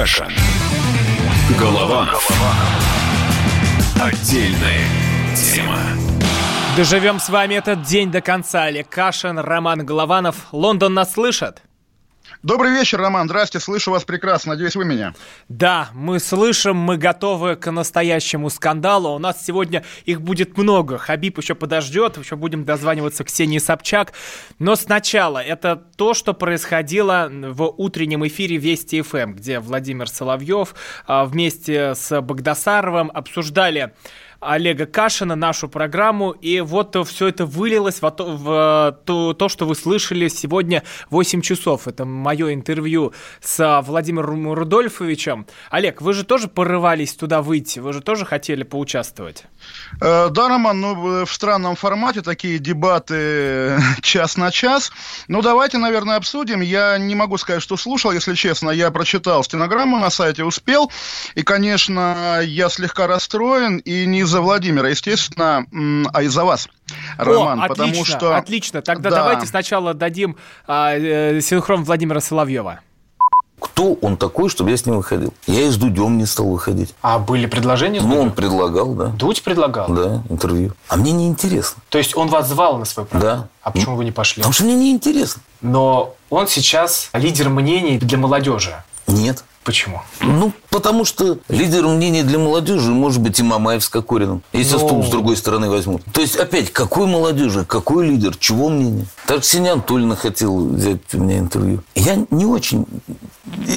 Кашин. Голованов. Отдельная тема. Доживем с вами этот день до конца. Олег Кашин, Роман Голованов. Лондон нас слышит? Добрый вечер, Роман. Здрасте, слышу вас прекрасно. Надеюсь, вы меня. Да, мы слышим, мы готовы к настоящему скандалу. У нас сегодня их будет много. Хабиб еще подождет, еще будем дозваниваться Ксении Собчак. Но сначала это то, что происходило в утреннем эфире Вести ФМ, где Владимир Соловьев а, вместе с Богдасаровым обсуждали Олега Кашина, нашу программу. И вот все это вылилось в, в то, то, что вы слышали сегодня 8 часов. Это мое интервью с Владимиром Рудольфовичем. Олег, вы же тоже порывались туда выйти, вы же тоже хотели поучаствовать? Э, да, Роман, ну, в странном формате такие дебаты час на час. Ну, давайте, наверное, обсудим. Я не могу сказать, что слушал, если честно. Я прочитал стенограмму на сайте, успел. И, конечно, я слегка расстроен. И не из-за Владимира, естественно, а из-за вас. Роман, О, отлично, потому что... Отлично, тогда да. давайте сначала дадим а, э, синхрон Владимира Соловьева. Кто он такой, чтобы я с ним выходил? Я и с Дудем не стал выходить. А были предложения? Ну, он предлагал, да. Дудь предлагал? Да, интервью. А мне не интересно. То есть он вас звал на свой проект? Да. А почему вы не пошли? Потому что мне не интересно. Но он сейчас лидер мнений для молодежи. Нет. Почему? Ну, потому что лидером мнений для молодежи может быть и Мамаев с Кокориным, если Но... стул с другой стороны возьмут. То есть, опять, какой молодежи, какой лидер, чего мнение? Так Ксения Анатольевна хотел взять у меня интервью. Я не очень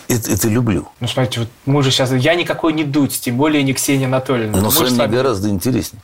это, это люблю. Ну, смотрите, вот мы же сейчас... Я никакой не дуть, тем более не Ксения Анатольевна. Но с вами сами... гораздо интереснее.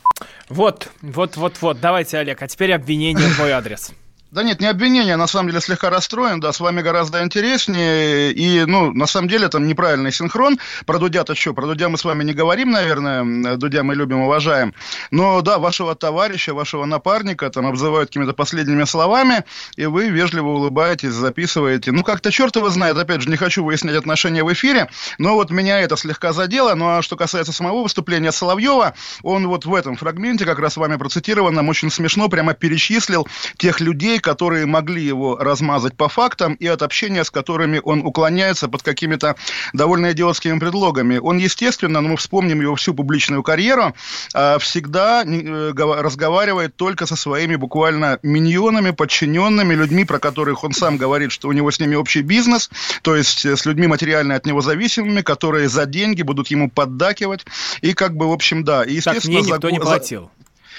Вот, вот, вот, вот. Давайте, Олег, а теперь обвинение в мой адрес. Да нет, не обвинение, на самом деле слегка расстроен, да, с вами гораздо интереснее, и, ну, на самом деле там неправильный синхрон, про Дудя-то что, про Дудя мы с вами не говорим, наверное, Дудя мы любим, уважаем, но, да, вашего товарища, вашего напарника там обзывают какими-то последними словами, и вы вежливо улыбаетесь, записываете, ну, как-то черт его знает, опять же, не хочу выяснять отношения в эфире, но вот меня это слегка задело, ну, а что касается самого выступления Соловьева, он вот в этом фрагменте, как раз с вами процитированном, очень смешно прямо перечислил тех людей, которые могли его размазать по фактам, и от общения с которыми он уклоняется под какими-то довольно идиотскими предлогами. Он, естественно, ну, мы вспомним его всю публичную карьеру, а, всегда э, разговаривает только со своими буквально миньонами, подчиненными, людьми, про которых он сам говорит, что у него с ними общий бизнес, то есть э, с людьми материально от него зависимыми, которые за деньги будут ему поддакивать, и как бы, в общем, да. И, естественно, так, мне никто за... не платил.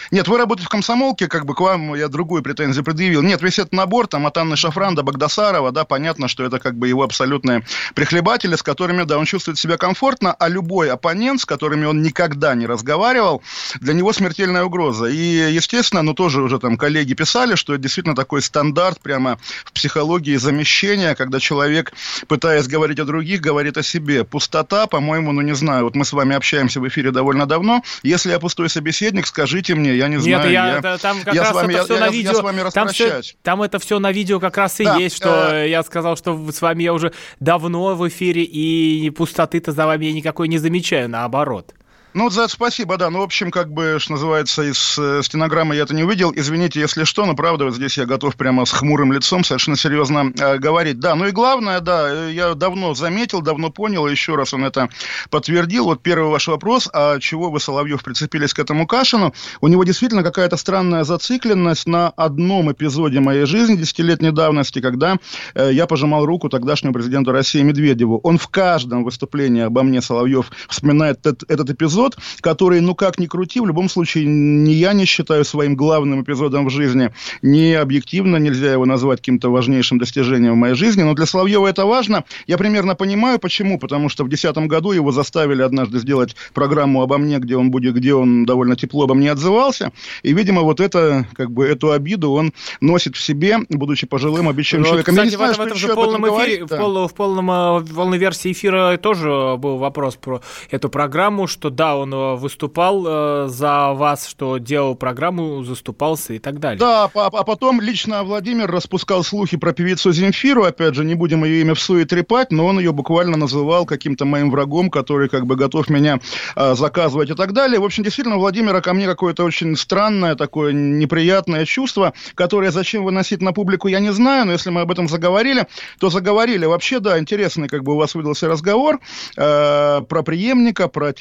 Нет, вы работаете в комсомолке, как бы к вам я другую претензию предъявил. Нет, весь этот набор, там, от Анны Шафран до Багдасарова, да, понятно, что это как бы его абсолютные прихлебатели, с которыми, да, он чувствует себя комфортно, а любой оппонент, с которыми он никогда не разговаривал, для него смертельная угроза. И, естественно, ну, тоже уже там коллеги писали, что это действительно такой стандарт прямо в психологии замещения, когда человек, пытаясь говорить о других, говорит о себе. Пустота, по-моему, ну, не знаю, вот мы с вами общаемся в эфире довольно давно. Если я пустой собеседник, скажите мне, я не Нет, знаю. Я, я, там как я раз вами, это все я, на видео. Я с вами там, все, там это все на видео как раз и да, есть, что э... я сказал, что с вами я уже давно в эфире, и пустоты-то за вами я никакой не замечаю, наоборот. Ну, за это спасибо, да. Ну, в общем, как бы, что называется, из э, стенограммы я это не увидел. Извините, если что, но правда, вот здесь я готов прямо с хмурым лицом совершенно серьезно э, говорить. Да, ну и главное, да, э, я давно заметил, давно понял, еще раз он это подтвердил. Вот первый ваш вопрос, а чего вы, Соловьев, прицепились к этому Кашину? У него действительно какая-то странная зацикленность на одном эпизоде моей жизни десятилетней давности, когда э, я пожимал руку тогдашнему президенту России Медведеву. Он в каждом выступлении обо мне, Соловьев, вспоминает этот, этот эпизод эпизод, который, ну как ни крути, в любом случае ни я не считаю своим главным эпизодом в жизни, ни объективно нельзя его назвать каким-то важнейшим достижением в моей жизни, но для Соловьева это важно. Я примерно понимаю, почему, потому что в 2010 году его заставили однажды сделать программу обо мне, где он будет, где он довольно тепло обо мне отзывался, и, видимо, вот это, как бы, эту обиду он носит в себе, будучи пожилым обещанным человеком. Кстати, я не знаю, в этом же полном эфире, да. в, пол, в, полном, в полной версии эфира тоже был вопрос про эту программу, что да, он э, выступал э, за вас, что делал программу, заступался и так далее. Да, а, а потом лично Владимир распускал слухи про певицу Земфиру, опять же, не будем ее имя в суе трепать, но он ее буквально называл каким-то моим врагом, который как бы готов меня э, заказывать и так далее. В общем, действительно, Владимира ко мне какое-то очень странное, такое неприятное чувство, которое зачем выносить на публику, я не знаю, но если мы об этом заговорили, то заговорили. Вообще, да, интересный как бы у вас выдался разговор э, про преемника, про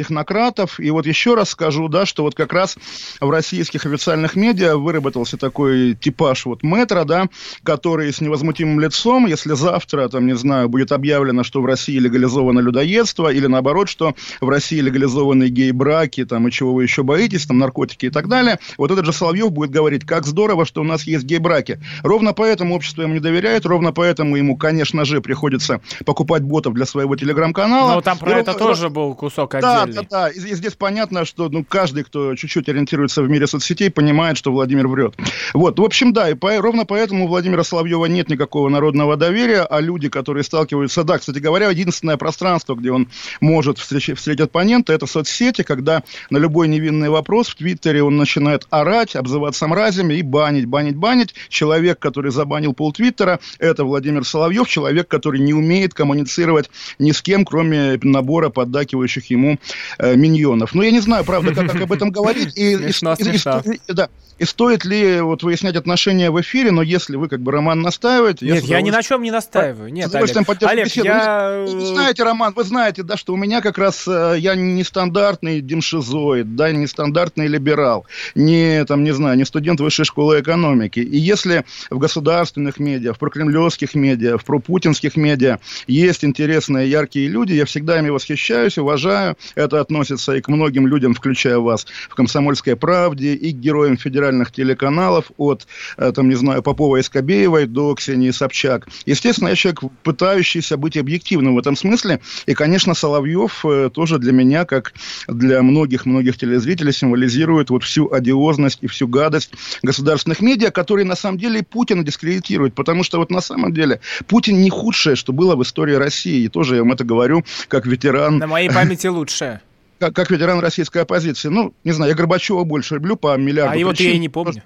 технократов. И вот еще раз скажу, да, что вот как раз в российских официальных медиа выработался такой типаж вот метра, да, который с невозмутимым лицом, если завтра, там, не знаю, будет объявлено, что в России легализовано людоедство, или наоборот, что в России легализованы гей-браки, там, и чего вы еще боитесь, там, наркотики и так далее, вот этот же Соловьев будет говорить, как здорово, что у нас есть гей-браки. Ровно поэтому общество ему не доверяет, ровно поэтому ему, конечно же, приходится покупать ботов для своего телеграм-канала. Ну, там про и это ровно... тоже был кусок отдельный. Да, да, да. И здесь понятно, что ну, каждый, кто чуть-чуть ориентируется в мире соцсетей, понимает, что Владимир врет. Вот, в общем, да, и по, ровно поэтому у Владимира Соловьева нет никакого народного доверия, а люди, которые сталкиваются, да, кстати говоря, единственное пространство, где он может встретить, встретить оппонента, это соцсети, когда на любой невинный вопрос в Твиттере он начинает орать, обзываться мразями и банить, банить, банить. Человек, который забанил пол Твиттера, это Владимир Соловьев, человек, который не умеет коммуницировать ни с кем, кроме набора поддакивающих ему э, миньонов. Ну, я не знаю, правда, как, как об этом говорить. И, смешно, и, смешно. И, да, и стоит ли вот выяснять отношения в эфире, но если вы, как бы, Роман настаивает... Нет, я, ни на чем не настаиваю. Нет, Олег, Олег беседу. я... Вы, вы знаете, Роман, вы знаете, да, что у меня как раз... Э, я не стандартный демшизоид, да, не стандартный либерал, не, там, не знаю, не студент высшей школы экономики. И если в государственных медиа, в прокремлевских медиа, в пропутинских медиа есть интересные, яркие люди, я всегда ими восхищаюсь, уважаю. Это относится и к многим людям, включая вас, в «Комсомольской правде», и к героям федеральных телеканалов, от, э, там, не знаю, Попова и Скобеевой до Ксении Собчак. Естественно, я человек, пытающийся быть объективным в этом смысле. И, конечно, Соловьев э, тоже для меня, как для многих-многих телезрителей, символизирует вот всю одиозность и всю гадость государственных медиа, которые, на самом деле, Путина дискредитируют. Потому что вот на самом деле Путин не худшее, что было в истории России. И тоже я вам это говорю, как ветеран. На моей памяти лучше. Как, как ветеран российской оппозиции. Ну, не знаю, я Горбачева больше люблю по миллиарду А его я и не помню.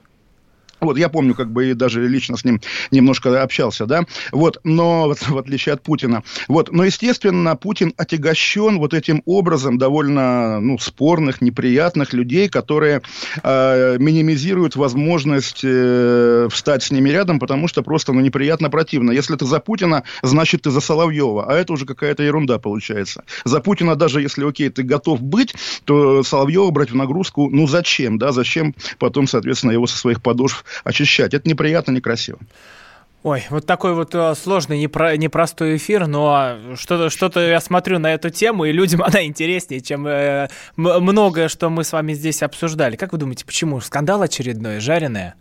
Вот я помню, как бы и даже лично с ним немножко общался, да, вот, но вот, в отличие от Путина, вот, но естественно Путин отягощен вот этим образом довольно, ну, спорных, неприятных людей, которые э, минимизируют возможность э, встать с ними рядом, потому что просто, ну, неприятно, противно. Если ты за Путина, значит ты за Соловьева, а это уже какая-то ерунда получается. За Путина даже если, окей, ты готов быть, то Соловьева брать в нагрузку, ну, зачем, да, зачем потом, соответственно, его со своих подошв очищать. Это неприятно, некрасиво. Ой, вот такой вот э, сложный, непро, непростой эфир, но что-то что я смотрю на эту тему, и людям она интереснее, чем э, многое, что мы с вами здесь обсуждали. Как вы думаете, почему? Скандал очередной, жареное?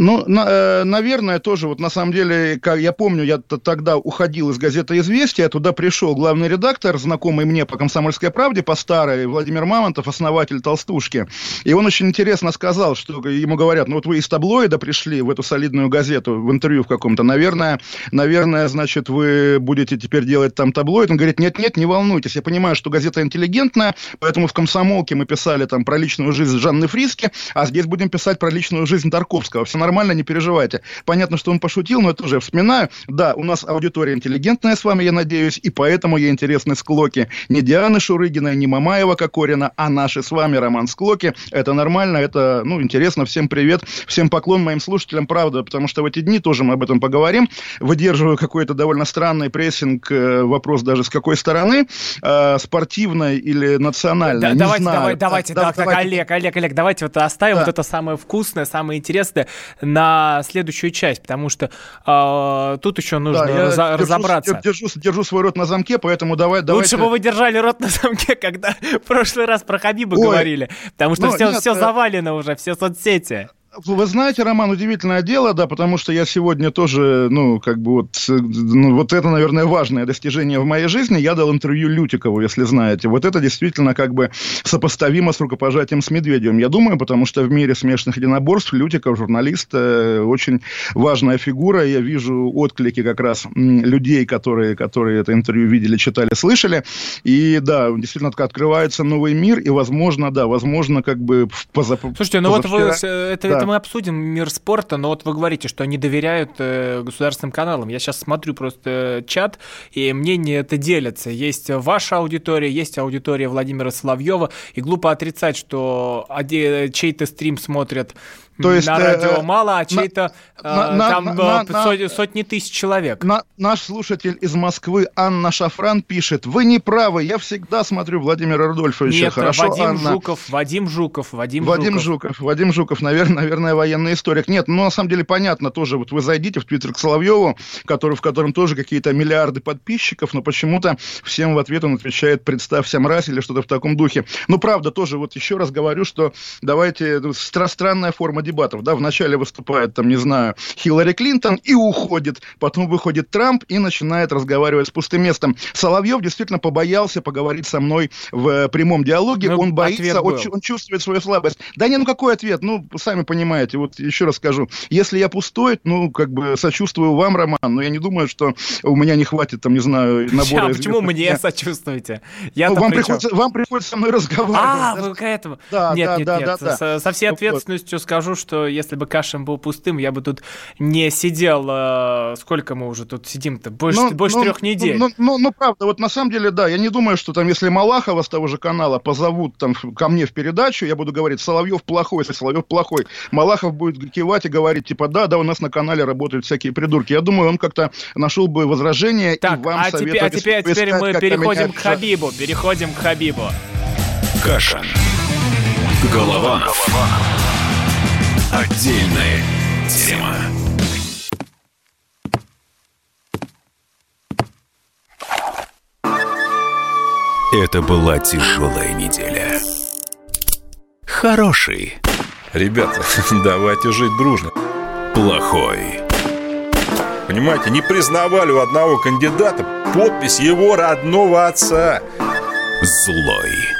Ну, на, э, наверное, тоже вот на самом деле, как я помню, я тогда уходил из газеты «Известия», туда пришел главный редактор, знакомый мне по «Комсомольской правде», по старой, Владимир Мамонтов, основатель «Толстушки». И он очень интересно сказал, что ему говорят, ну вот вы из таблоида пришли в эту солидную газету, в интервью в каком-то, наверное, наверное, значит, вы будете теперь делать там таблоид. Он говорит, нет-нет, не волнуйтесь, я понимаю, что газета интеллигентная, поэтому в «Комсомолке» мы писали там про личную жизнь Жанны Фриски, а здесь будем писать про личную жизнь Тарковского. Все нормально, не переживайте. Понятно, что он пошутил, но это уже вспоминаю. Да, у нас аудитория интеллигентная с вами, я надеюсь, и поэтому ей интересны склоки не Дианы Шурыгиной, не Мамаева Кокорина, а наши с вами Роман Склоки. Это нормально, это, ну, интересно. Всем привет, всем поклон моим слушателям, правда, потому что в эти дни тоже мы об этом поговорим. Выдерживаю какой-то довольно странный прессинг, э, вопрос даже с какой стороны, э, спортивной или национальной, да, не давайте, знаю. Давай, давайте, да, так, давайте. так, Олег, Олег, Олег, давайте вот оставим да. вот это самое вкусное, самое интересное на следующую часть, потому что э, тут еще нужно да, раз, держу, разобраться. Держу, держу свой рот на замке, поэтому давай... Лучше бы вы держали рот на замке, когда в прошлый раз про Хабиба Ой, говорили, потому что ну, все, нет, все э, завалено уже, все соцсети. Вы знаете, Роман, удивительное дело, да, потому что я сегодня тоже, ну, как бы вот, ну, вот это, наверное, важное достижение в моей жизни. Я дал интервью Лютикову, если знаете. Вот это действительно как бы сопоставимо с рукопожатием с Медведевым. Я думаю, потому что в мире смешанных единоборств Лютиков, журналист, э, очень важная фигура. Я вижу отклики как раз людей, которые, которые это интервью видели, читали, слышали. И да, действительно открывается новый мир, и, возможно, да, возможно, как бы позап... Слушайте, ну вот вы, это, да. Это мы обсудим мир спорта, но вот вы говорите, что они доверяют э, государственным каналам. Я сейчас смотрю просто чат, и мнения это делятся. Есть ваша аудитория, есть аудитория Владимира Соловьева, и глупо отрицать, что чей-то стрим смотрят то есть, на э, радио мало, а чей-то э, там э, сотни, тысяч человек. На, наш слушатель из Москвы Анна Шафран пишет, вы не правы, я всегда смотрю Владимира Рудольфовича. Нет, Хорошо, Вадим Анна. Жуков, Вадим Жуков, Вадим, Вадим Жуков. Жуков. Вадим Жуков, наверное, наверное, военный историк. Нет, ну, на самом деле, понятно тоже, вот вы зайдите в Твиттер к Соловьеву, который, в котором тоже какие-то миллиарды подписчиков, но почему-то всем в ответ он отвечает «представься, мразь» или что-то в таком духе. Ну, правда, тоже вот еще раз говорю, что давайте, ну, странная форма дебатов, да, вначале выступает, там, не знаю, Хиллари Клинтон и уходит, потом выходит Трамп и начинает разговаривать с пустым местом. Соловьев действительно побоялся поговорить со мной в прямом диалоге, ну, он боится, он, он чувствует свою слабость. Да не, ну какой ответ? Ну, сами понимаете, вот еще раз скажу, если я пустой, ну, как бы сочувствую вам, Роман, но я не думаю, что у меня не хватит, там, не знаю, набора... А почему мне сочувствуете? Я ну, вам, приходится, вам приходится со мной разговаривать. А, вы к этому? Да, нет, да, нет, да, нет. Да, да. Со, со всей ответственностью вот. скажу, что если бы Кашин был пустым, я бы тут не сидел. Э, сколько мы уже тут сидим-то? Больше, ну, больше ну, трех недель. Ну, ну, ну, правда, вот на самом деле, да, я не думаю, что там, если Малахова с того же канала позовут там ко мне в передачу, я буду говорить, Соловьев плохой, если Соловьев плохой. Малахов будет кивать и говорить, типа, да, да, у нас на канале работают всякие придурки. Я думаю, он как-то нашел бы возражение так, и вам а теперь, а теперь, теперь мы переходим к Хабибу. Переходим к Хабибу. Каша. Голова. Голова. Отдельная тема. Это была тяжелая неделя. Хороший. Ребята, давайте жить дружно. Плохой. Понимаете, не признавали у одного кандидата подпись его родного отца. Злой.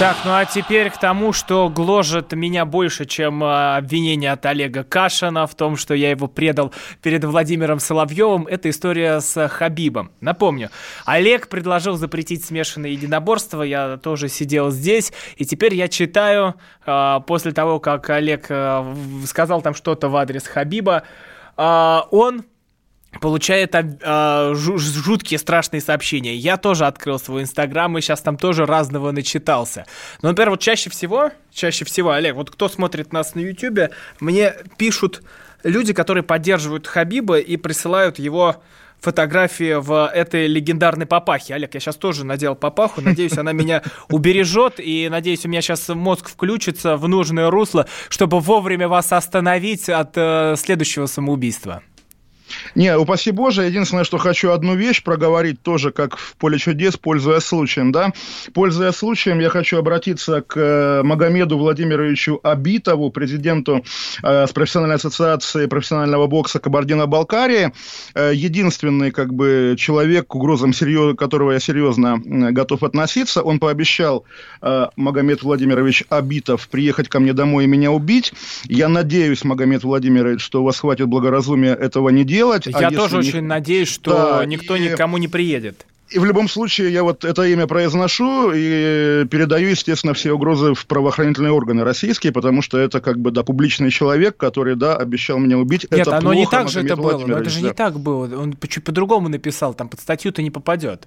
Так, ну а теперь к тому, что гложет меня больше, чем э, обвинение от Олега Кашина в том, что я его предал перед Владимиром Соловьевым. Это история с Хабибом. Напомню, Олег предложил запретить смешанные единоборства. Я тоже сидел здесь, и теперь я читаю э, после того, как Олег э, сказал там что-то в адрес Хабиба. Он получает э, жуткие страшные сообщения. Я тоже открыл свой инстаграм и сейчас там тоже разного начитался. Но, например, вот чаще всего, чаще всего, Олег, вот кто смотрит нас на ютюбе, мне пишут люди, которые поддерживают Хабиба и присылают его фотографии в этой легендарной папахе. Олег, я сейчас тоже надел папаху, надеюсь, она меня убережет, и надеюсь, у меня сейчас мозг включится в нужное русло, чтобы вовремя вас остановить от э, следующего самоубийства. Не, упаси Боже, единственное, что хочу одну вещь проговорить тоже, как в поле чудес, пользуясь случаем, да. Пользуясь случаем, я хочу обратиться к э, Магомеду Владимировичу Абитову, президенту э, с профессиональной ассоциации профессионального бокса Кабардино-Балкарии. Э, единственный, как бы, человек, к угрозам серьез... которого я серьезно э, готов относиться. Он пообещал, э, Магомед Владимирович Абитов, приехать ко мне домой и меня убить. Я надеюсь, Магомед Владимирович, что у вас хватит благоразумия этого не делать делать. А Я а тоже очень надеюсь, что да, никто и... никому не приедет. И в любом случае я вот это имя произношу и передаю, естественно, все угрозы в правоохранительные органы российские, потому что это как бы, да, публичный человек, который, да, обещал меня убить. Нет, это оно плохо, не так же это было, но это же да. не так было. Он чуть по-другому написал, там под статью-то не попадет.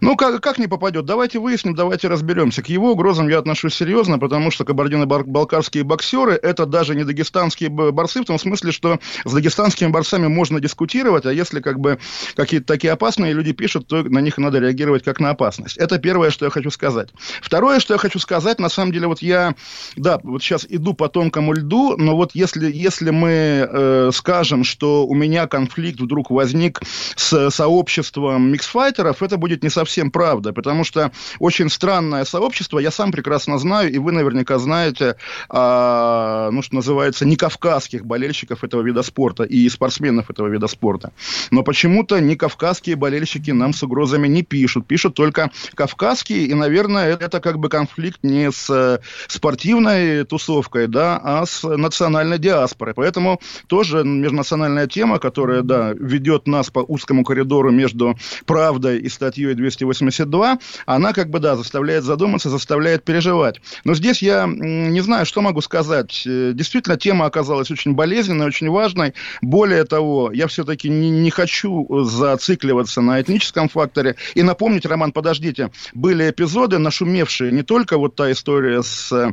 Ну, как, как не попадет? Давайте выясним, давайте разберемся. К его угрозам я отношусь серьезно, потому что кабардино-балкарские боксеры – это даже не дагестанские борцы, в том смысле, что с дагестанскими борцами можно дискутировать, а если как бы какие-то такие опасные люди пишут, то на них надо реагировать как на опасность. Это первое, что я хочу сказать. Второе, что я хочу сказать, на самом деле, вот я, да, вот сейчас иду по тонкому льду, но вот если, если мы э, скажем, что у меня конфликт вдруг возник с сообществом миксфайтеров, это будет не совсем правда, потому что очень странное сообщество, я сам прекрасно знаю, и вы наверняка знаете, а, ну, что называется, не кавказских болельщиков этого вида спорта и спортсменов этого вида спорта. Но почему-то не кавказские болельщики нам с угрозами не пишут, пишут только кавказские, и, наверное, это как бы конфликт не с спортивной тусовкой, да, а с национальной диаспорой. Поэтому тоже межнациональная тема, которая, да, ведет нас по узкому коридору между правдой и статьей 282, она как бы, да, заставляет задуматься, заставляет переживать. Но здесь я не знаю, что могу сказать. Э, действительно, тема оказалась очень болезненной, очень важной. Более того, я все-таки не, не хочу зацикливаться на этническом факторе. И напомнить, Роман, подождите, были эпизоды, нашумевшие не только вот та история с э,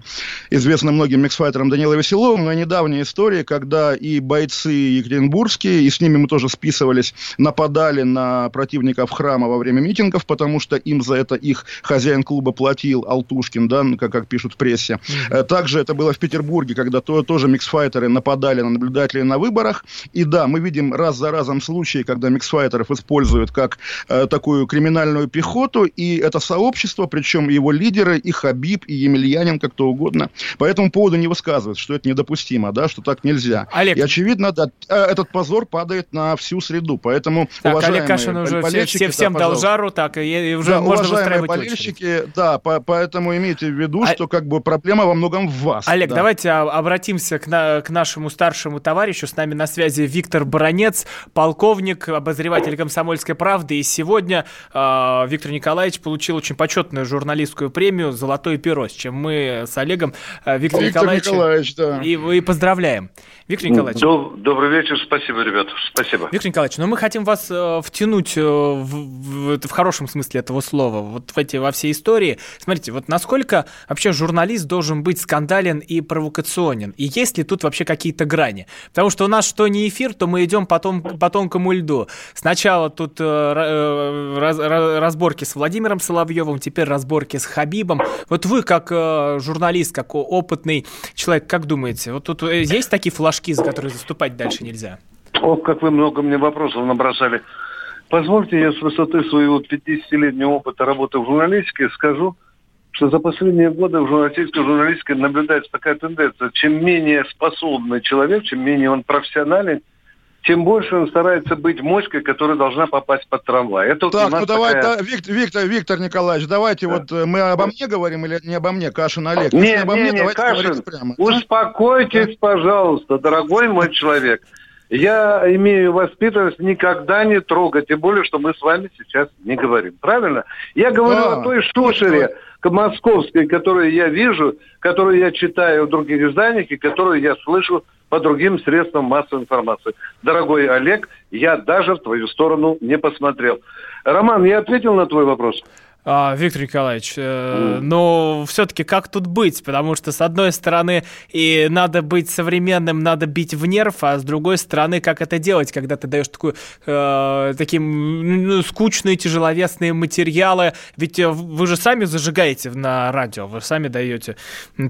известным многим миксфайтером Данилой Веселовым, но и недавние истории, когда и бойцы екатеринбургские, и с ними мы тоже списывались, нападали на противников храма во время митингов, потому что им за это их хозяин клуба платил, Алтушкин, да, как, как пишут в прессе. Mm-hmm. Также это было в Петербурге, когда то, тоже миксфайтеры нападали на наблюдателей на выборах. И да, мы видим раз за разом случаи, когда миксфайтеров используют как э, такую криминальную пехоту, и это сообщество, причем его лидеры, и Хабиб, и Емельянин, как то угодно, по этому поводу не высказывают, что это недопустимо, да, что так нельзя. Олег. И очевидно, да, э, этот позор падает на всю среду, поэтому, так, Олег Кашин уже все, все, всем да, дал жару, так, и уже да, можно уважаемые болельщики, очередь. да, по, поэтому имейте в виду, а... что как бы проблема во многом в вас. Олег, да. давайте обратимся к, на, к нашему старшему товарищу, с нами на связи Виктор Баранец, полковник, обозреватель «Комсомольской правды», и сегодня э, Виктор Николаевич получил очень почетную журналистскую премию «Золотое перо», с чем мы с Олегом э, Виктор, Виктор Николаевич, Николаевич да. и, и поздравляем. Виктор Николаевич. Доб- добрый вечер, спасибо, ребята, спасибо. Виктор Николаевич, ну мы хотим вас э, втянуть э, в, в, в, в хорошем смысле этого слова, вот в эти, во все истории. Смотрите, вот насколько вообще журналист должен быть скандален и провокационен, и есть ли тут вообще какие-то грани? Потому что у нас что не эфир, то мы идем потом по тонкому льду. Сначала тут э, э раз, разборки с Владимиром Соловьевым, теперь разборки с Хабибом. Вот вы как э, журналист, как опытный человек, как думаете, вот тут э, есть такие флажки, за которые заступать дальше нельзя? Ох, как вы много мне вопросов набросали. Позвольте, я с высоты своего 50-летнего опыта работы в журналистике скажу, что за последние годы в российской журналистике наблюдается такая тенденция. Чем менее способный человек, чем менее он профессионален, тем больше он старается быть моськой, которая должна попасть под трамвай. Это так, ну давай, такая... да, Виктор, Виктор, Виктор Николаевич, давайте да. вот э, мы обо мне говорим или не обо мне, Кашин Олег? Не, обо не, мне, не, Кашин, прямо. успокойтесь, да? пожалуйста, дорогой мой человек. Я имею воспитанность никогда не трогать, тем более, что мы с вами сейчас не говорим. Правильно? Я говорю да. о той шушере московской, которую я вижу, которую я читаю в других изданиях и которую я слышу по другим средствам массовой информации. Дорогой Олег, я даже в твою сторону не посмотрел. Роман, я ответил на твой вопрос? А, Виктор Николаевич, э, но все-таки как тут быть? Потому что, с одной стороны, и надо быть современным, надо бить в нерв, а с другой стороны, как это делать, когда ты даешь такую, э, таким ну, скучные, тяжеловесные материалы? Ведь э, вы же сами зажигаете на радио, вы сами даете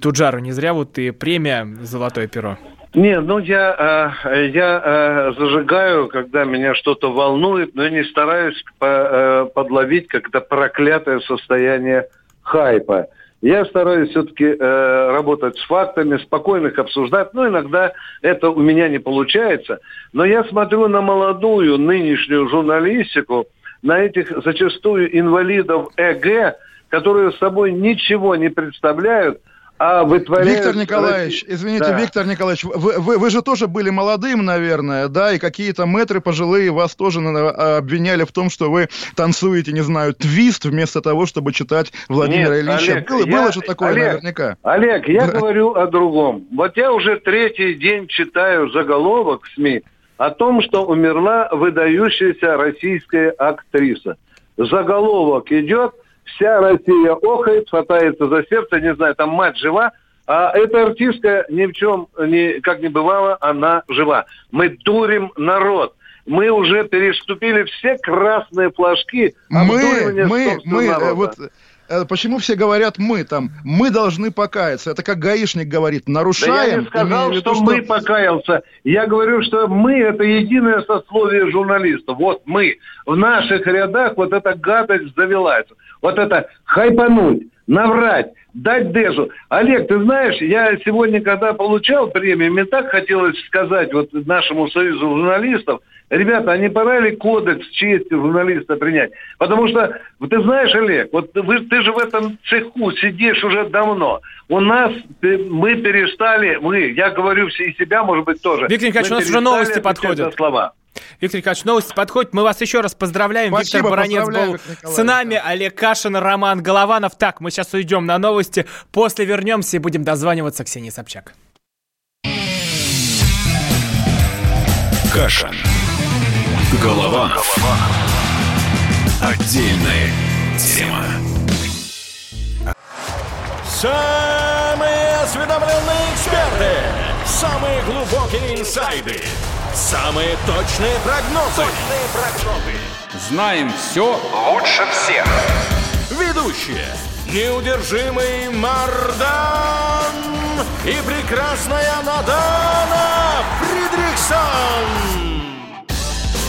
тут жару. Не зря вот и премия «Золотое перо». Не, ну я, э, я э, зажигаю, когда меня что-то волнует, но не стараюсь э, подловить как-то проклятое состояние хайпа. Я стараюсь все-таки работать с фактами, спокойно их обсуждать. Ну, иногда это у меня не получается. Но я смотрю на молодую нынешнюю журналистику, на этих зачастую инвалидов ЭГ, которые собой ничего не представляют – а вытворяют... Виктор Николаевич, извините, да. Виктор Николаевич, вы, вы, вы же тоже были молодым, наверное, да, и какие-то мэтры пожилые вас тоже а, обвиняли в том, что вы танцуете, не знаю, твист вместо того, чтобы читать Владимира Нет, Ильича. Олег, было, я, было же такое Олег, наверняка. Олег, я да. говорю о другом. Вот я уже третий день читаю заголовок в СМИ о том, что умерла выдающаяся российская актриса. заголовок идет, вся Россия охает, хватается за сердце, не знаю, там мать жива, а эта артистка ни в чем, ни, как не бывало, она жива. Мы дурим народ. Мы уже переступили все красные флажки. Мы, мы, мы, народа. вот Э, почему все говорят мы там? Мы должны покаяться. Это как гаишник говорит, нарушаем. Да я не сказал, виду, что, что мы покаялся. Я говорю, что мы это единое сословие журналистов. Вот мы. В наших рядах вот эта гадость завелась. Вот это хайпануть, наврать, дать дежу. Олег, ты знаешь, я сегодня, когда получал премию, мне так хотелось сказать вот нашему союзу журналистов – Ребята, а не пора ли кодекс чести журналиста принять? Потому что, ты знаешь, Олег, вот вы, ты же в этом цеху сидишь уже давно. У нас мы перестали, мы, я говорю и себя, может быть, тоже. Виктор Николаевич, у нас уже новости подходят. Слова. Виктор Николаевич, новости подходят. Мы вас еще раз поздравляем. Спасибо, Виктор Баранец был с нами, Олег Кашин, Роман Голованов. Так, мы сейчас уйдем на новости. После вернемся и будем дозваниваться Ксении Собчак. Кашин. Голованов. Отдельная тема. Самые осведомленные эксперты. Самые глубокие инсайды. Самые точные прогнозы. Точные прогнозы. Знаем все лучше всех. Ведущие. Неудержимый Мардан и прекрасная Надана Фридрихсон.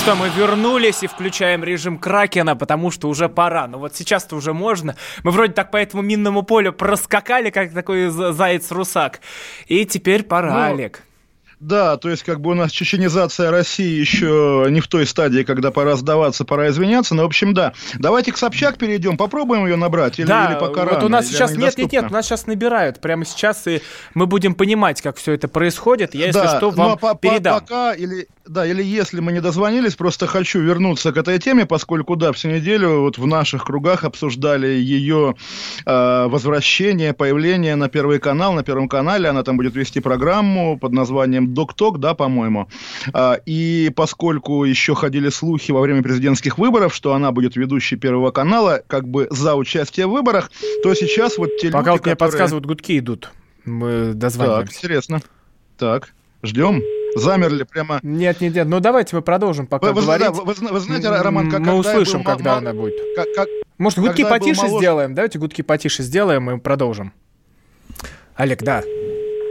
Ну что, мы вернулись и включаем режим Кракена, потому что уже пора. Но ну вот сейчас-то уже можно. Мы вроде так по этому минному полю проскакали, как такой заяц-русак. И теперь пора, ну, Олег. Да, то есть как бы у нас чеченизация России еще не в той стадии, когда пора сдаваться, пора извиняться. Но, в общем, да. Давайте к Собчак перейдем, попробуем ее набрать или, да, или пока вот рано, у нас сейчас нет, нет, нет, у нас сейчас набирают прямо сейчас, и мы будем понимать, как все это происходит. Я, если да, что, вам по передам. Пока или да, или если мы не дозвонились, просто хочу вернуться к этой теме, поскольку, да, всю неделю вот в наших кругах обсуждали ее э, возвращение, появление на Первый канал, на Первом канале. Она там будет вести программу под названием «Док-ток», да, по-моему. Э, и поскольку еще ходили слухи во время президентских выборов, что она будет ведущей Первого канала, как бы за участие в выборах, то сейчас вот те Пока люди, вот мне которые... подсказывают, гудки идут. Мы дозваниваемся. Так, интересно. Так, ждем. Замерли прямо. Нет, нет, нет. Ну давайте мы продолжим пока вы, говорить. Вы, вы, вы знаете, Роман, как Мы услышим, когда она будет. Как, как, Может, гудки потише моложе... сделаем? Давайте гудки потише сделаем и продолжим. Олег, да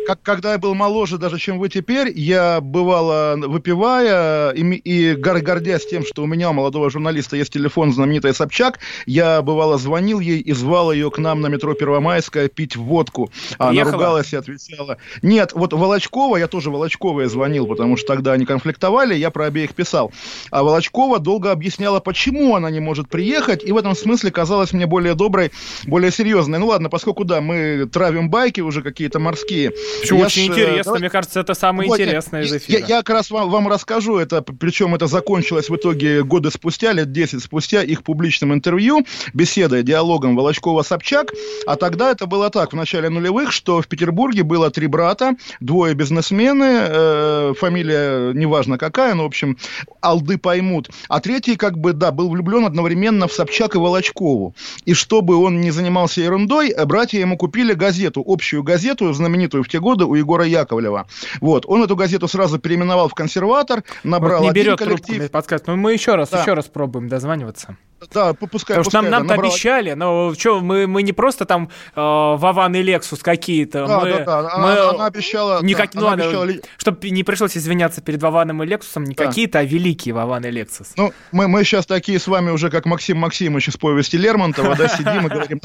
как, когда я был моложе даже, чем вы теперь, я бывало выпивая и, и гордясь тем, что у меня, у молодого журналиста, есть телефон знаменитый Собчак, я бывало звонил ей и звал ее к нам на метро Первомайская пить водку. Она ругалась и отвечала. Нет, вот Волочкова, я тоже Волочковой звонил, потому что тогда они конфликтовали, я про обеих писал. А Волочкова долго объясняла, почему она не может приехать, и в этом смысле казалась мне более доброй, более серьезной. Ну ладно, поскольку, да, мы травим байки уже какие-то морские, Почему очень ж, интересно, давай... мне кажется, это самое вот, интересное из эфира. Я, я как раз вам, вам расскажу это, причем это закончилось в итоге годы спустя, лет 10 спустя, их публичным интервью, беседой, диалогом Волочкова-Собчак, а тогда это было так, в начале нулевых, что в Петербурге было три брата, двое бизнесмены, э, фамилия неважно какая, но, в общем, алды поймут, а третий, как бы, да, был влюблен одновременно в Собчак и Волочкову, и чтобы он не занимался ерундой, братья ему купили газету, общую газету, знаменитую в те годы, годы у Егора Яковлева. Вот. Он эту газету сразу переименовал в «Консерватор», набрал вот не берет коллектив. трубку, подсказывает. Но мы еще раз, да. еще раз пробуем дозваниваться. Да, пускай. Потому что нам, нам набрала... обещали, но что, мы, мы не просто там э, Вован и Лексус какие-то. Да, мы, да, да. Она, мы... она обещала... Никак... Да, ну, она обещала... Чтобы не пришлось извиняться перед Вованом и Лексусом, не да. какие-то, а великие Вован и Лексус. Ну, мы, мы сейчас такие с вами уже, как Максим Максимович из повести Лермонтова, да, сидим и говорим,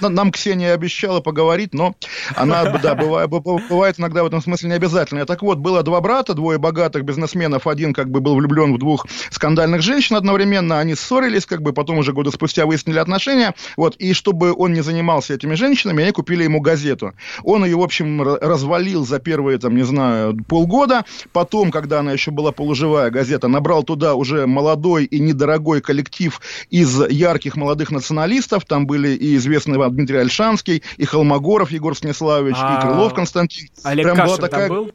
нам, Ксения обещала поговорить, но она, да, бывает, бывает иногда в этом смысле не обязательно. Так вот, было два брата, двое богатых бизнесменов, один как бы был влюблен в двух скандальных женщин одновременно, они ссорились, как бы потом уже года спустя выяснили отношения, вот, и чтобы он не занимался этими женщинами, они купили ему газету. Он ее, в общем, развалил за первые, там, не знаю, полгода, потом, когда она еще была полуживая газета, набрал туда уже молодой и недорогой коллектив из ярких молодых националистов, там были и известный вам Дмитрий Альшанский, и Холмогоров Егор Станиславович, А, и Крылов Константин. Олег Прям была Кашин такая там был?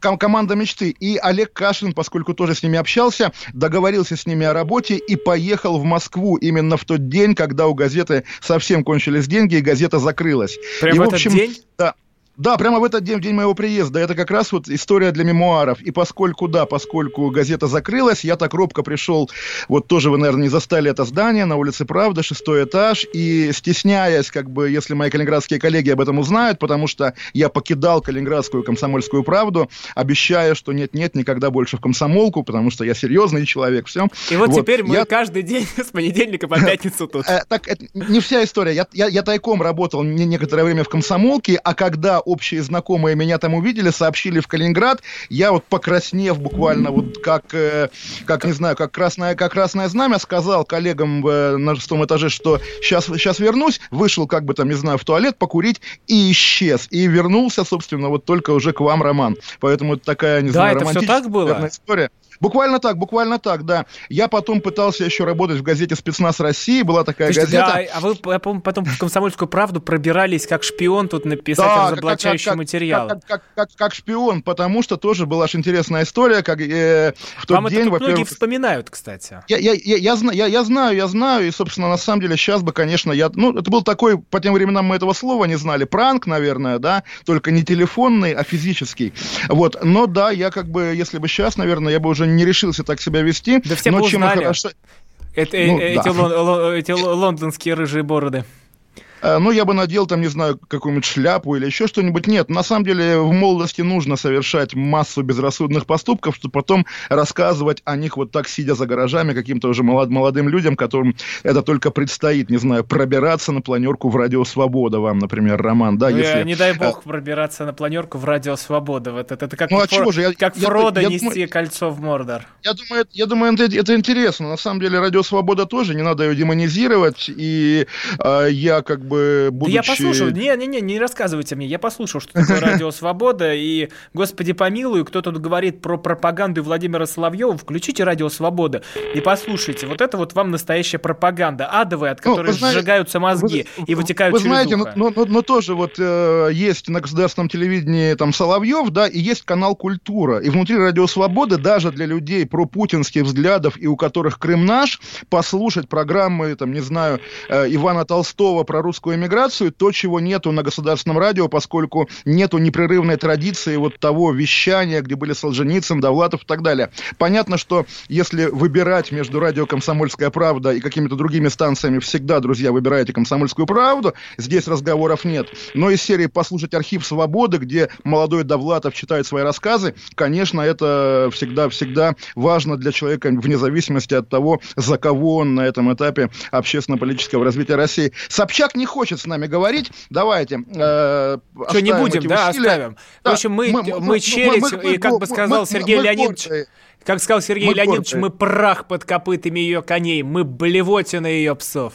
Ком- команда мечты. И Олег Кашин, поскольку тоже с ними общался, договорился с ними о работе и поехал в Москву именно в тот день, когда у газеты совсем кончились деньги, и газета закрылась. Прям и, в общем, день? Да, да, прямо в этот день, в день моего приезда. Это как раз вот история для мемуаров. И поскольку, да, поскольку газета закрылась, я так робко пришел, вот тоже вы, наверное, не застали это здание на улице Правда, шестой этаж, и стесняясь, как бы, если мои калининградские коллеги об этом узнают, потому что я покидал Калининградскую комсомольскую правду, обещая, что нет-нет, никогда больше в комсомолку, потому что я серьезный человек, все. И вот, теперь мы я- каждый день с понедельника по пятницу тут. Э, так, это не вся история. Я, тайком работал не- некоторое время в комсомолке, а когда общие знакомые меня там увидели, сообщили в Калининград, я вот покраснев буквально вот как, э, как не знаю, как красное, как красное знамя, сказал коллегам э, на шестом этаже, что сейчас, сейчас вернусь, вышел как бы там, не знаю, в туалет покурить и исчез. И вернулся, собственно, вот только уже к вам, Роман. Поэтому это такая, не Да, знаю, это романтическая так было? история. Буквально так, буквально так, да. Я потом пытался еще работать в газете «Спецназ России», была такая Слушайте, газета. да, а вы, я помню, потом в «Комсомольскую правду» пробирались как шпион тут написать Да, разоблачающие как- как- материалы. Как, как, как- как шпион, потому что тоже была аж интересная история, как э, в тот Вам это день, тут многие вспоминают, кстати. Я, я, я, я, я, я знаю, я знаю, и, собственно, на самом деле, сейчас бы, конечно, я... Ну, это был такой, по тем временам мы этого слова не знали, пранк, наверное, да, только не телефонный, а физический. Вот, но да, я как бы, если бы сейчас, наверное, я бы уже не решился так себя вести. Да все но чем узнали. хорошо- Это, Ну, э, да. эти, лон- лон- эти лондонские рыжие бороды. Э, Ну, я бы надел там, не знаю, какую-нибудь шляпу или еще что-нибудь. Нет, на самом деле в молодости нужно совершать массу безрассудных поступков, чтобы потом рассказывать о них вот так, сидя за гаражами, каким-то уже молод- молодым людям, которым это только предстоит, не знаю, пробираться на планерку в Радио Свобода вам, например, Роман, да, Ну, если... не дай э, бог пробираться на планерку в радио Свобода. Вот это, это как, Ну, а Фро- же, я- как я- Фродо я нести думаю- кольцо в Мордор. Я думаю, я думаю, это, это интересно. На самом деле, Радио Свобода тоже, не надо ее демонизировать. И э, я как бы, Да будучи... я послушал, не-не-не, не рассказывайте мне, я послушал, что такое радио Свобода, и, господи помилуй, кто тут говорит про пропаганду Владимира Соловьева, включите радио Свобода и послушайте, вот это вот вам настоящая пропаганда, адовая, от Ну, которой вы знаете, сжигаются мозги Вы- и вытекают Вы через знаете, ухо. но, но- но тоже вот э, есть на государственном телевидении там Соловьев, да, и есть канал Культура. И внутри Радио Свободы даже для людей про путинских взглядов и у которых Крым наш, послушать программы, там, не знаю, э, Ивана Толстого про русскую эмиграцию, то, чего нету на государственном радио, поскольку нету непрерывной традиции вот того вещания, где были Солженицын, Довлатов и так далее. Понятно, что если выбирать между радио «Комсомольская правда» и какими-то другими станциями, всегда, друзья, выбираете «Комсомольскую правду», здесь разговоров нет. Но из серии «Послушать архив свободы», где молодой Довлатов читает свои рассказы, конечно, это всегда-всегда важно для человека, вне зависимости от того, за кого он на этом этапе общественно-политического развития России. Собчак не хочет с нами говорить. Давайте. Э, Что, не будем, да, усилия. оставим. В Да, общем, мы, мы, челядь, и как бы сказал Сергей мы Леонидович, гордые. Как сказал Сергей Мы Леонидович, гордые. мы прах под копытами ее коней, мы блевотина ее псов.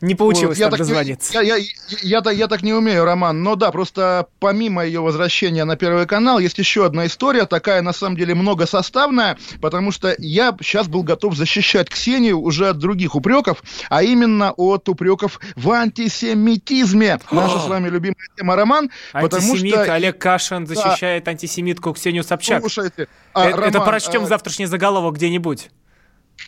Не получилось я так, не- дозвониться. Я, я, я, я, так- я так не умею, Роман. Но да, просто помимо ее возвращения на Первый канал, есть еще одна история, такая на самом деле многосоставная, потому что я сейчас был готов защищать Ксению уже от других упреков, а именно от упреков в антисемитизме. Наша с вами любимая тема, Роман. Потому Антисемит что... Олег Кашин защищает антисемитку Ксению Собчак. Слушайте, а, Э, это Роман, прочтем а, завтрашний заголовок где-нибудь.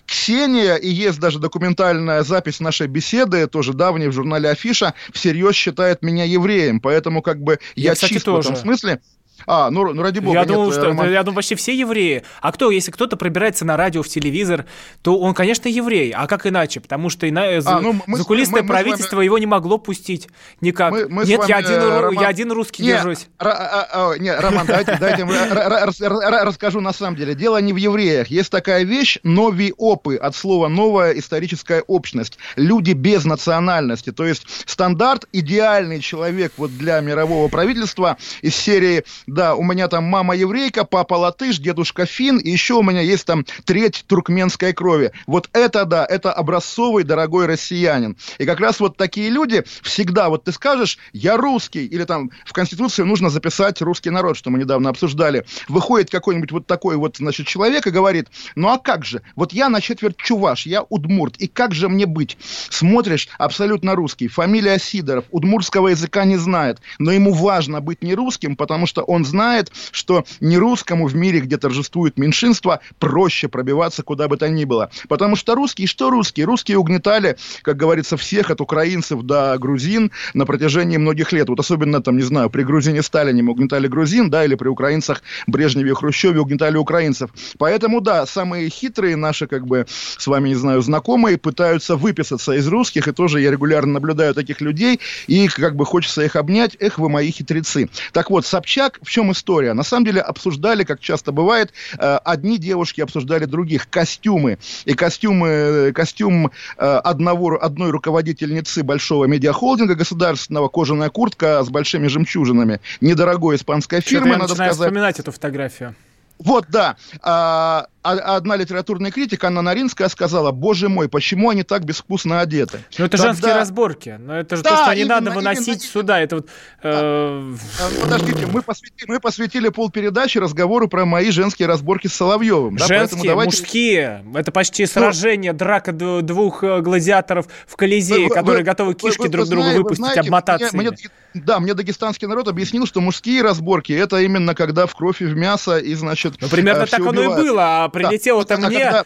Ксения, и есть даже документальная запись нашей беседы, тоже давней в журнале Афиша, всерьез считает меня евреем, поэтому как бы Я, я, кстати, чист в этом тоже. смысле. А, ну, ну ради бога. я нет, думал, э, что Роман. я думаю, почти все евреи. А кто, если кто-то пробирается на радио, в телевизор, то он, конечно, еврей. А как иначе? Потому что ина... за- ну, мы закулисное мы- мы с вами- его не могло пустить никак. Мы- мы Нет, я вами, один, э, ру- Роман- я один русский Не, держусь. Ра- а- а, не, Роман, дайте, дайте р- р- рас- р- расскажу на самом деле. Дело не в евреях. Есть такая вещь новиопы, от слова новая историческая общность. Люди без национальности. То есть стандарт идеальный человек вот для мирового правительства из серии да, у меня там мама еврейка, папа латыш, дедушка фин, и еще у меня есть там треть туркменской крови. Вот это, да, это образцовый, дорогой россиянин. И как раз вот такие люди всегда, вот ты скажешь, я русский, или там в Конституции нужно записать русский народ, что мы недавно обсуждали. Выходит какой-нибудь вот такой вот, значит, человек и говорит, ну а как же, вот я на четверть чуваш, я удмурт, и как же мне быть? Смотришь, абсолютно русский, фамилия Сидоров, удмуртского языка не знает, но ему важно быть не русским, потому что он знает, что не русскому в мире, где торжествует меньшинство, проще пробиваться куда бы то ни было. Потому что русские, что русские? Русские угнетали, как говорится, всех от украинцев до грузин на протяжении многих лет. Вот особенно там, не знаю, при грузине Сталине мы угнетали грузин, да, или при украинцах Брежневе и Хрущеве угнетали украинцев. Поэтому, да, самые хитрые наши, как бы, с вами, не знаю, знакомые пытаются выписаться из русских, и тоже я регулярно наблюдаю таких людей, и как бы хочется их обнять, эх, вы мои хитрецы. Так вот, Собчак, в чем история? На самом деле обсуждали, как часто бывает, э, одни девушки обсуждали других, костюмы. И костюмы, костюм э, одного, одной руководительницы большого медиахолдинга государственного, кожаная куртка с большими жемчужинами, недорогой испанской фирмы, надо сказать. вспоминать эту фотографию. Вот, да. А, а- одна литературная критика, Анна Наринская, сказала, боже мой, почему они так безвкусно одеты? Ну, это Тогда- женские разборки. Но это же Да, то, что не именно, надо выносить именно. сюда. Это вот... э, А, Подождите, мы посвятили, мы посвятили полпередачи разговору про мои женские разборки с Соловьевым. да, Женские, давайте- мужские. Это почти сражение, драка д- двух э, гладиаторов в Колизее, Вы- которые вы- готовы вы- кишки вы- друг вы другу знаете- вы выпустить, знаете, обмотаться мне- мне- Да, мне дагестанский народ объяснил, что мужские разборки это именно когда в кровь и в мясо и, значит, Ну, примерно э, так оно и убивают. было, а Да. прилетело-то А мне... когда-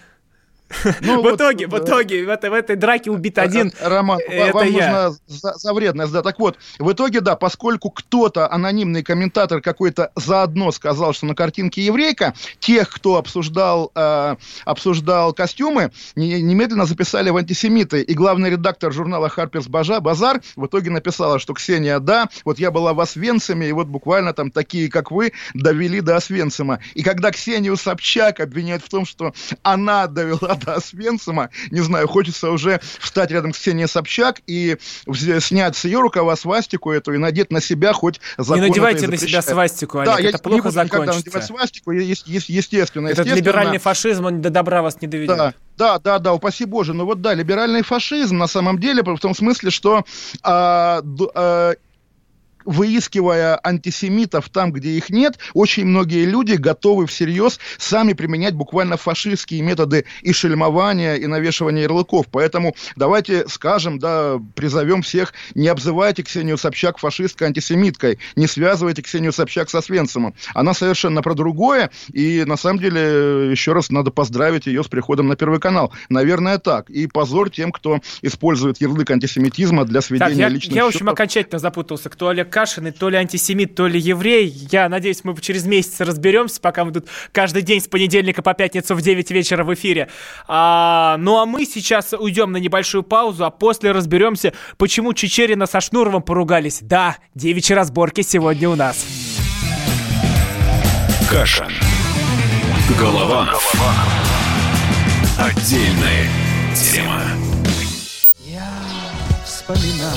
Ну, в вот, итоге, в э, итоге, в этой, в этой драке убит один. Э, Роман, это вам я. нужно за, за вредность, да. Так вот, в итоге, да, поскольку кто-то, анонимный комментатор какой-то заодно сказал, что на картинке еврейка, тех, кто обсуждал, э, обсуждал костюмы, не- немедленно записали в антисемиты. И главный редактор журнала Harper's Бажа, Базар в итоге написала, что Ксения, да, вот я была в Освенциме, и вот буквально там такие, как вы, довели до Освенцима. И когда Ксению Собчак обвиняют в том, что она довела до Освенцима, не знаю, хочется уже встать рядом с Ксенией Собчак и снять с ее рукава свастику эту и надеть на себя хоть закон Не надевайте на себя свастику, Олег, Да, я это не плохо никогда закончится. надевать свастику, естественно. Этот естественно. либеральный фашизм, он до добра вас не доведет. Да, да, да, да, упаси Боже. Ну вот да, либеральный фашизм на самом деле в том смысле, что а, д- а, выискивая антисемитов там, где их нет, очень многие люди готовы всерьез сами применять буквально фашистские методы и шельмования, и навешивания ярлыков. Поэтому давайте скажем, да, призовем всех, не обзывайте Ксению Собчак фашисткой, антисемиткой, не связывайте Ксению Собчак со Свенцемом. Она совершенно про другое, и на самом деле еще раз надо поздравить ее с приходом на Первый канал. Наверное, так. И позор тем, кто использует ярлык антисемитизма для Так, сведения я, личных я, в общем, окончательно запутался, кто Олег Кашин, и то ли антисемит, то ли еврей. Я надеюсь, мы через месяц разберемся, пока мы тут каждый день с понедельника по пятницу в 9 вечера в эфире. А, ну а мы сейчас уйдем на небольшую паузу, а после разберемся, почему Чечерина со Шнуровым поругались. Да, девичьи разборки сегодня у нас. Кашин. Голованов. Отдельная тема. Я вспоминаю,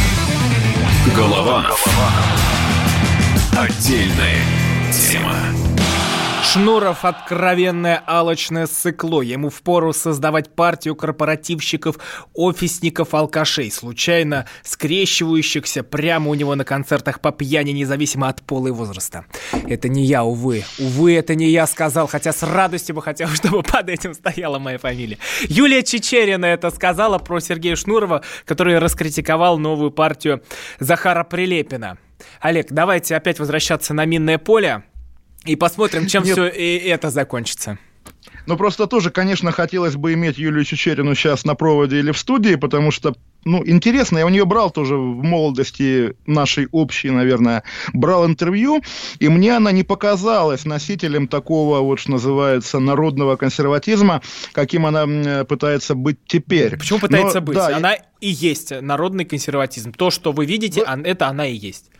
Кашин. Голованов. Отдельная тема. Шнуров откровенное алочное сыкло. Ему впору создавать партию корпоративщиков, офисников, алкашей, случайно скрещивающихся прямо у него на концертах по пьяни, независимо от пола и возраста. Это не я, увы. Увы, это не я сказал, хотя с радостью бы хотел, чтобы под этим стояла моя фамилия. Юлия Чечерина это сказала про Сергея Шнурова, который раскритиковал новую партию Захара Прилепина. Олег, давайте опять возвращаться на минное поле. И посмотрим, чем Нет. все и это закончится. Ну, просто тоже, конечно, хотелось бы иметь Юлию Чечерину сейчас на проводе или в студии, потому что, ну, интересно, я у нее брал тоже в молодости нашей общей, наверное, брал интервью, и мне она не показалась носителем такого, вот что называется, народного консерватизма, каким она пытается быть теперь. Почему пытается Но, быть? да, она и есть народный консерватизм. То, что вы видите, он- это она и есть.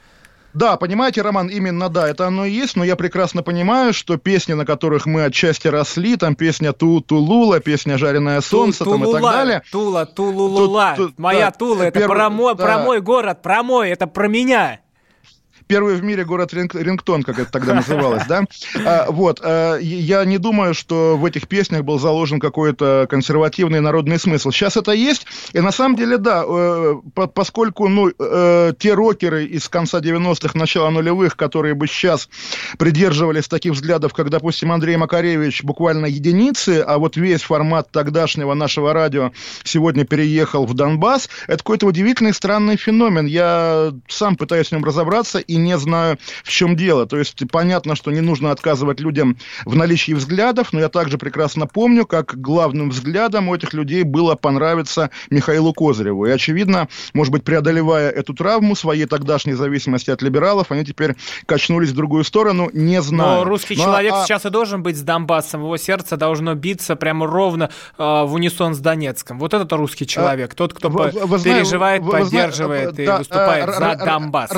Да, понимаете, Роман, именно да, это оно и есть, но я прекрасно понимаю, что песни, на которых мы отчасти росли, там песня Ту Тулула, песня Жареное солнце, там и так далее. Тула, Тулулула. Ту- ту- Моя Тула, это про мой город, про мой, это про меня. Первый в мире город Ринг- Рингтон, как это тогда называлось, да? А, вот, а, я не думаю, что в этих песнях был заложен какой-то консервативный народный смысл. Сейчас это есть, и на самом деле, да, э, по- поскольку, ну, э, те рокеры из конца 90-х, начала нулевых, которые бы сейчас придерживались таких взглядов, как, допустим, Андрей Макаревич, буквально единицы, а вот весь формат тогдашнего нашего радио сегодня переехал в Донбасс, это какой-то удивительный странный феномен. Я сам пытаюсь в нем разобраться и не знаю, в чем дело. То есть понятно, что не нужно отказывать людям в наличии взглядов, но я также прекрасно помню, как главным взглядом у этих людей было понравиться Михаилу Козыреву. И, очевидно, может быть, преодолевая эту травму своей тогдашней зависимости от либералов, они теперь качнулись в другую сторону, не знаю. Но русский Ну, человек а- сейчас и должен быть с Донбассом. Его сердце должно биться прямо ровно э, в унисон с Донецком. Вот этот русский человек. Тот, кто Вы- вы- вы переживает, вы- вы зна- поддерживает и да, выступает э, за Донбасс.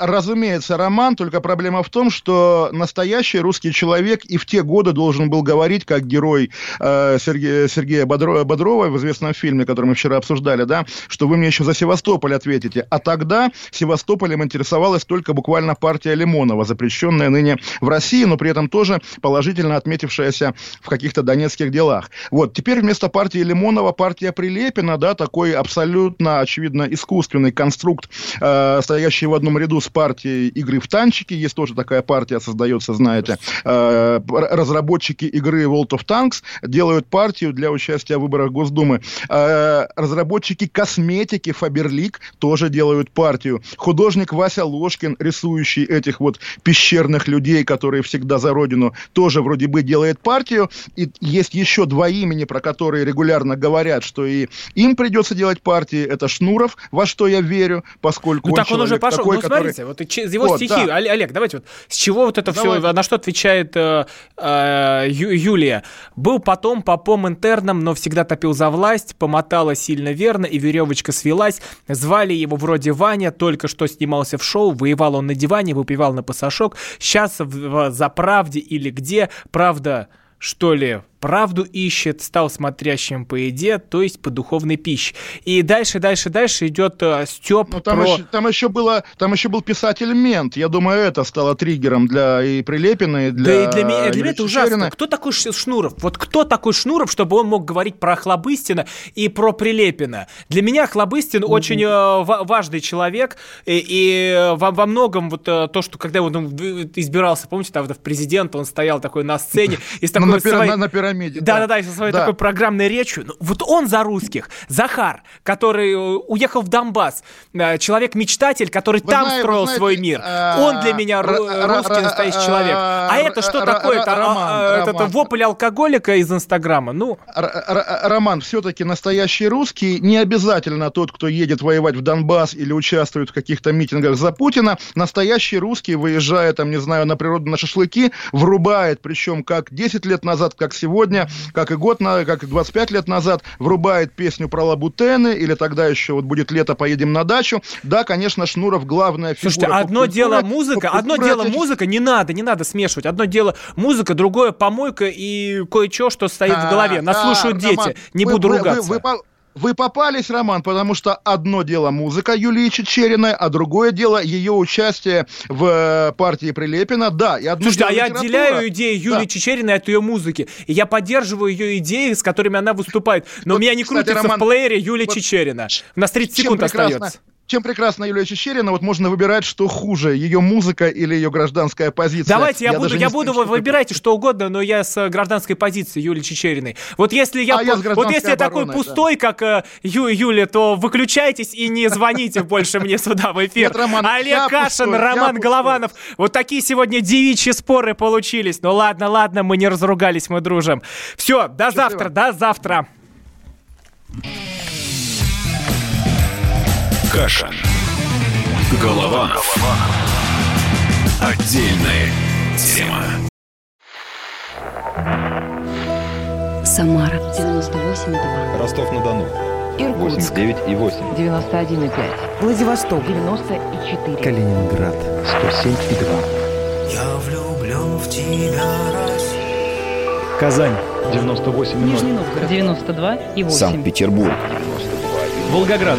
Разумеется, Роман, только проблема в том, что настоящий русский человек и в те годы должен был говорить, как герой э, Сергея, Сергея Бодро- Бодрова в известном фильме, который мы вчера обсуждали, да, что вы мне еще за Севастополь ответите. А тогда Севастополем интересовалась только буквально партия Лимонова, запрещенная ныне в России, но при этом тоже положительно отметившаяся в каких-то донецких делах. Вот, теперь вместо партии Лимонова партия Прилепина, да, такой абсолютно, очевидно, искусственный конструкт, э, стоящий в одном ряду с партией игры в танчики. Есть тоже такая партия, создается, знаете. Э, разработчики игры World of Tanks делают партию для участия в выборах Госдумы. Э, разработчики косметики Faberlic тоже делают партию. Художник Вася Ложкин, рисующий этих вот пещерных людей, которые всегда за родину, тоже вроде бы делает партию. И есть еще два имени, про которые регулярно говорят, что и им придется делать партии. Это Шнуров, во что я верю, поскольку Ну так он уже пошел. такой, ну который- смотрите, вот и че- его Вот, стихи. да. Оле- Олег, давайте вот с чего вот это Давай. все, на что отвечает э, э, Ю- Юлия? Был потом попом интерном, но всегда топил за власть, помотала сильно верно, и веревочка свелась. Звали его вроде Ваня, только что снимался в шоу, воевал он на диване, выпивал на пасашок. Сейчас в, в «За правде» или где, правда, что ли, правду ищет, стал смотрящим по еде, то есть по духовной пище. И дальше, дальше, дальше идет э, Степ Ну, там, про... еще, там, еще было, там еще был писатель Мент. Я думаю, это стало триггером для и Прилепина, и для Да и для меня, для меня это ужасно. Кто такой Шнуров? Вот кто такой Шнуров, чтобы он мог говорить про Хлобыстина и про Прилепина? Для меня Хлобыстин очень э, ва- важный человек, и, и, э, во, во многом вот э, то, что когда он избирался, помните, там в президент, он стоял такой на сцене и с Ну, такой на, пира- своей- на- на пирамиде. Да-да-да, и со своей Да. такой программной речью. Ну, вот он за русских. Захар, который э, уехал в Донбасс. Э, Человек-мечтатель, который Вы там знаете- строил знаете, свой мир. э, Он для меня русский настоящий человек. А это что такое? Это, вопль алкоголика из Инстаграма? Ну, Роман, все-таки настоящий русский не обязательно тот, кто едет воевать в Донбасс или участвует в каких-то митингах за Путина. Настоящий русский, выезжая там, не знаю, на природу, на шашлыки, врубает, причем как 10 лет назад, как сегодня, как и год, как и 25 лет назад, врубает песню про лабутены, или тогда еще вот будет лето, поедем на дачу. Да, конечно, Шнуров главная фигура. слушайте, одно поп-культуры, дело музыка, одно дело музыка, не надо, не надо смешивать. Одно дело музыка, другое помойка и кое-что, что стоит в голове. Нас А, слушают дети. Не буду ругаться. Вы по- Вы попались, Роман, потому что одно дело музыка Юлии Чечериной, а другое дело ее участие в э, партии Прилепина. Да, и одно Слушайте, дело а я литература. отделяю идеи Юлии Да. Чечериной от ее музыки. И я поддерживаю ее идеи, с которыми она выступает. Но у меня не кстати, крутится Роман, в плеере Юлия вот Чечерина. У нас 30 Чем секунд остается. Чем прекрасна Юлия Чечерина, вот можно выбирать, что хуже, ее музыка или ее гражданская позиция. Давайте, я, буду, даже не я буду, вы выбирайте что угодно, но я с гражданской позиции Юлии Чечериной. Вот если я, А я с вот если я такой пустой, как э, Ю, Юля, то выключайтесь и не звоните больше мне сюда в эфир. Я Олег Кашин, я Роман. Голованов. Вот такие сегодня девичьи споры получились. Ну ладно, ладно, мы не разругались, мы дружим. Все, до завтра, до завтра. Кашин. Голованов. Отдельная тема. Самара 98,2. Ростов-на-Дону. Иркутск 89 и 8. 91,5. Владивосток 94. Калининград. 107 и 2. Я влюблен в тебя, Россия. Казань. 98 Нижний Новгород 92 и 8. Санкт-Петербург. Волгоград.